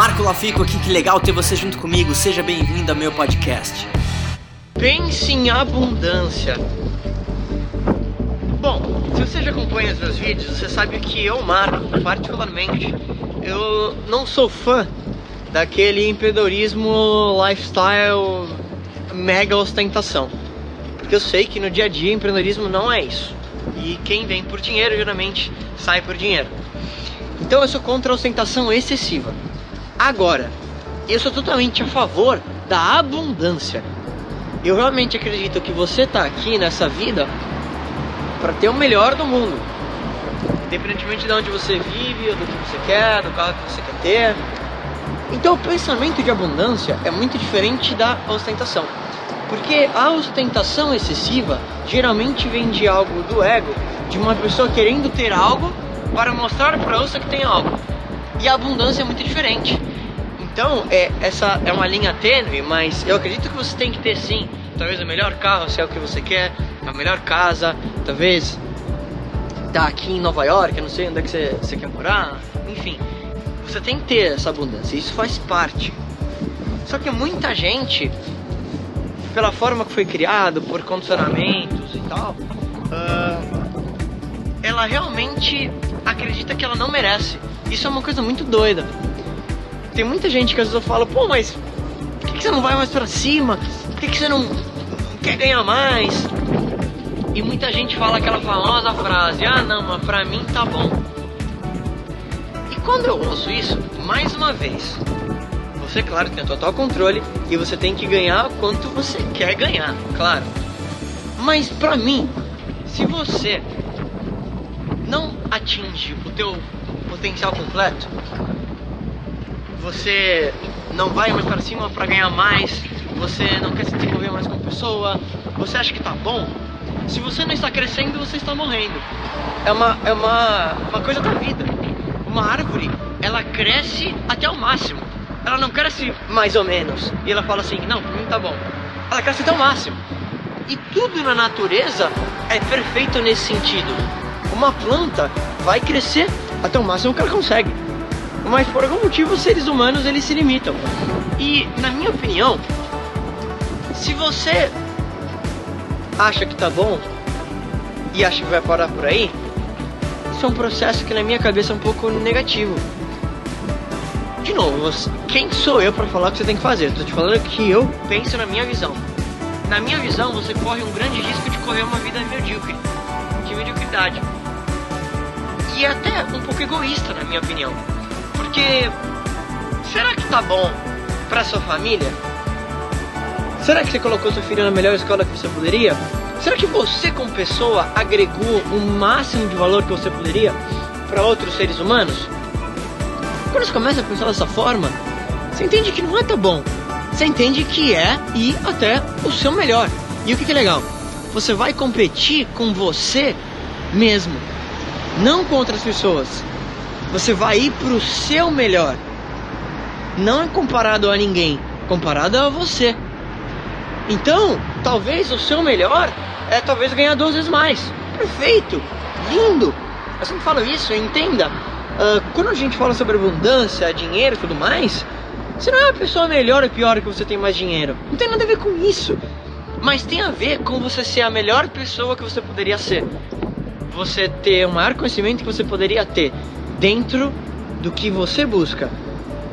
Marco Lafico aqui, que legal ter você junto comigo. Seja bem-vindo ao meu podcast. Pense em abundância. Bom, se você já acompanha os meus vídeos, você sabe que eu, Marco, particularmente, eu não sou fã daquele empreendedorismo lifestyle mega ostentação. Porque eu sei que no dia a dia empreendedorismo não é isso. E quem vem por dinheiro geralmente sai por dinheiro. Então eu sou contra a ostentação excessiva. Agora, eu sou totalmente a favor da abundância. Eu realmente acredito que você está aqui nessa vida para ter o melhor do mundo. Independentemente de onde você vive, do que você quer, do carro que você quer ter. Então o pensamento de abundância é muito diferente da ostentação. Porque a ostentação excessiva geralmente vem de algo do ego, de uma pessoa querendo ter algo para mostrar para outra que tem algo. E a abundância é muito diferente. Então, é, essa é uma linha tênue, mas eu acredito que você tem que ter sim, talvez o melhor carro, se é o que você quer, a melhor casa, talvez tá aqui em Nova York, eu não sei onde é que você, você quer morar, enfim. Você tem que ter essa abundância, isso faz parte. Só que muita gente, pela forma que foi criado, por condicionamentos e tal, uh, ela realmente acredita que ela não merece. Isso é uma coisa muito doida. Tem muita gente que às vezes eu falo, pô, mas por que, você não vai mais pra cima? Por que, que você não quer ganhar mais? E muita gente fala aquela famosa frase, ah não, mas pra mim tá bom. E quando eu ouço isso, mais uma vez, você, claro, tem total controle e você tem que ganhar quanto você quer ganhar, claro. Mas pra mim, se você não atinge o teu potencial completo, você não vai mais para cima para ganhar mais, você não quer se desenvolver mais como pessoa, você acha que tá bom, se você não está crescendo, você está morrendo. É uma, é uma, uma coisa da vida. Uma árvore, ela cresce até o máximo. Ela não cresce mais ou menos. E ela fala assim, não, pra mim tá bom. Ela cresce até o máximo. E tudo na natureza é perfeito nesse sentido. Uma planta vai crescer até o máximo que ela consegue. Mas por algum motivo os seres humanos eles se limitam. E na minha opinião, se você acha que tá bom e acha que vai parar por aí, isso é um processo que na minha cabeça é um pouco negativo. De novo, quem sou eu para falar o que você tem que fazer? Estou te falando que eu penso na minha visão. Na minha visão, você corre um grande risco de correr uma vida medíocre, de mediocridade. E até um pouco egoísta, na minha opinião. Porque será que tá bom para sua família? Será que você colocou seu filho na melhor escola que você poderia? Será que você, como pessoa, agregou o máximo de valor que você poderia para outros seres humanos? Quando você começa a pensar dessa forma, você entende que não é tão bom. Você entende que é e até o seu melhor. E o que, que é legal? Você vai competir com você mesmo, não com outras pessoas. Você vai ir para o seu melhor. Não é comparado a ninguém, comparado a você. Então, talvez o seu melhor é talvez ganhar duas vezes mais. Perfeito, lindo. Eu sempre falo isso, entenda. Uh, quando a gente fala sobre abundância, dinheiro e tudo mais, você não é a pessoa melhor ou pior que você tem mais dinheiro. Não tem nada a ver com isso. Mas tem a ver com você ser a melhor pessoa que você poderia ser. Você ter o maior conhecimento que você poderia ter dentro do que você busca,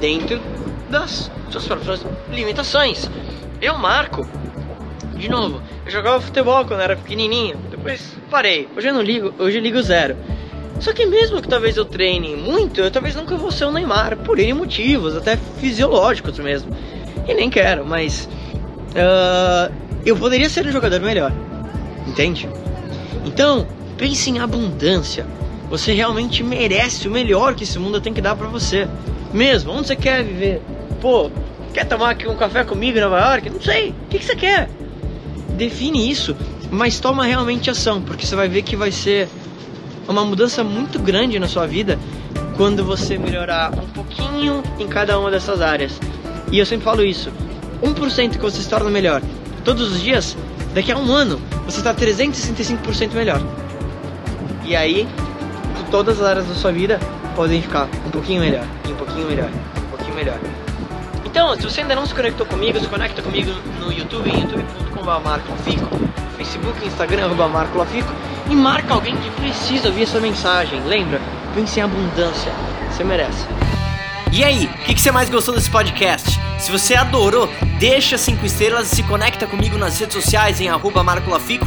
dentro das suas próprias limitações. Eu marco de novo, eu jogava futebol quando era pequenininho, depois parei. Hoje eu não ligo, hoje eu ligo zero. Só que mesmo que talvez eu treine muito, eu talvez nunca vou ser o Neymar, por N motivos, até fisiológicos mesmo. E nem quero, mas uh, eu poderia ser um jogador melhor, entende? Então, pense em abundância. Você realmente merece o melhor que esse mundo tem que dar para você. Mesmo, onde você quer viver? Pô, quer tomar aqui um café comigo em Nova York? Não sei. O que, que você quer? define isso, mas toma realmente ação, porque você vai ver que vai ser uma mudança muito grande na sua vida quando você melhorar um pouquinho em cada uma dessas áreas. E eu sempre falo isso: 1% que você se torna melhor todos os dias, daqui a um ano você está 365% melhor. E aí, todas as áreas da sua vida podem ficar um pouquinho melhor, um pouquinho melhor, um pouquinho melhor. Então, se você ainda não se conectou comigo, se conecta comigo no YouTube, em youtube.com.br Facebook, Instagram, arroba Marco Lafico, e marca alguém que precisa ouvir essa mensagem. Lembra? Pense em abundância. Você merece. E aí, o que, que, você mais gostou desse podcast? Se você adorou, deixa 5 estrelas e se conecta comigo nas redes sociais em arroba Marco Lafico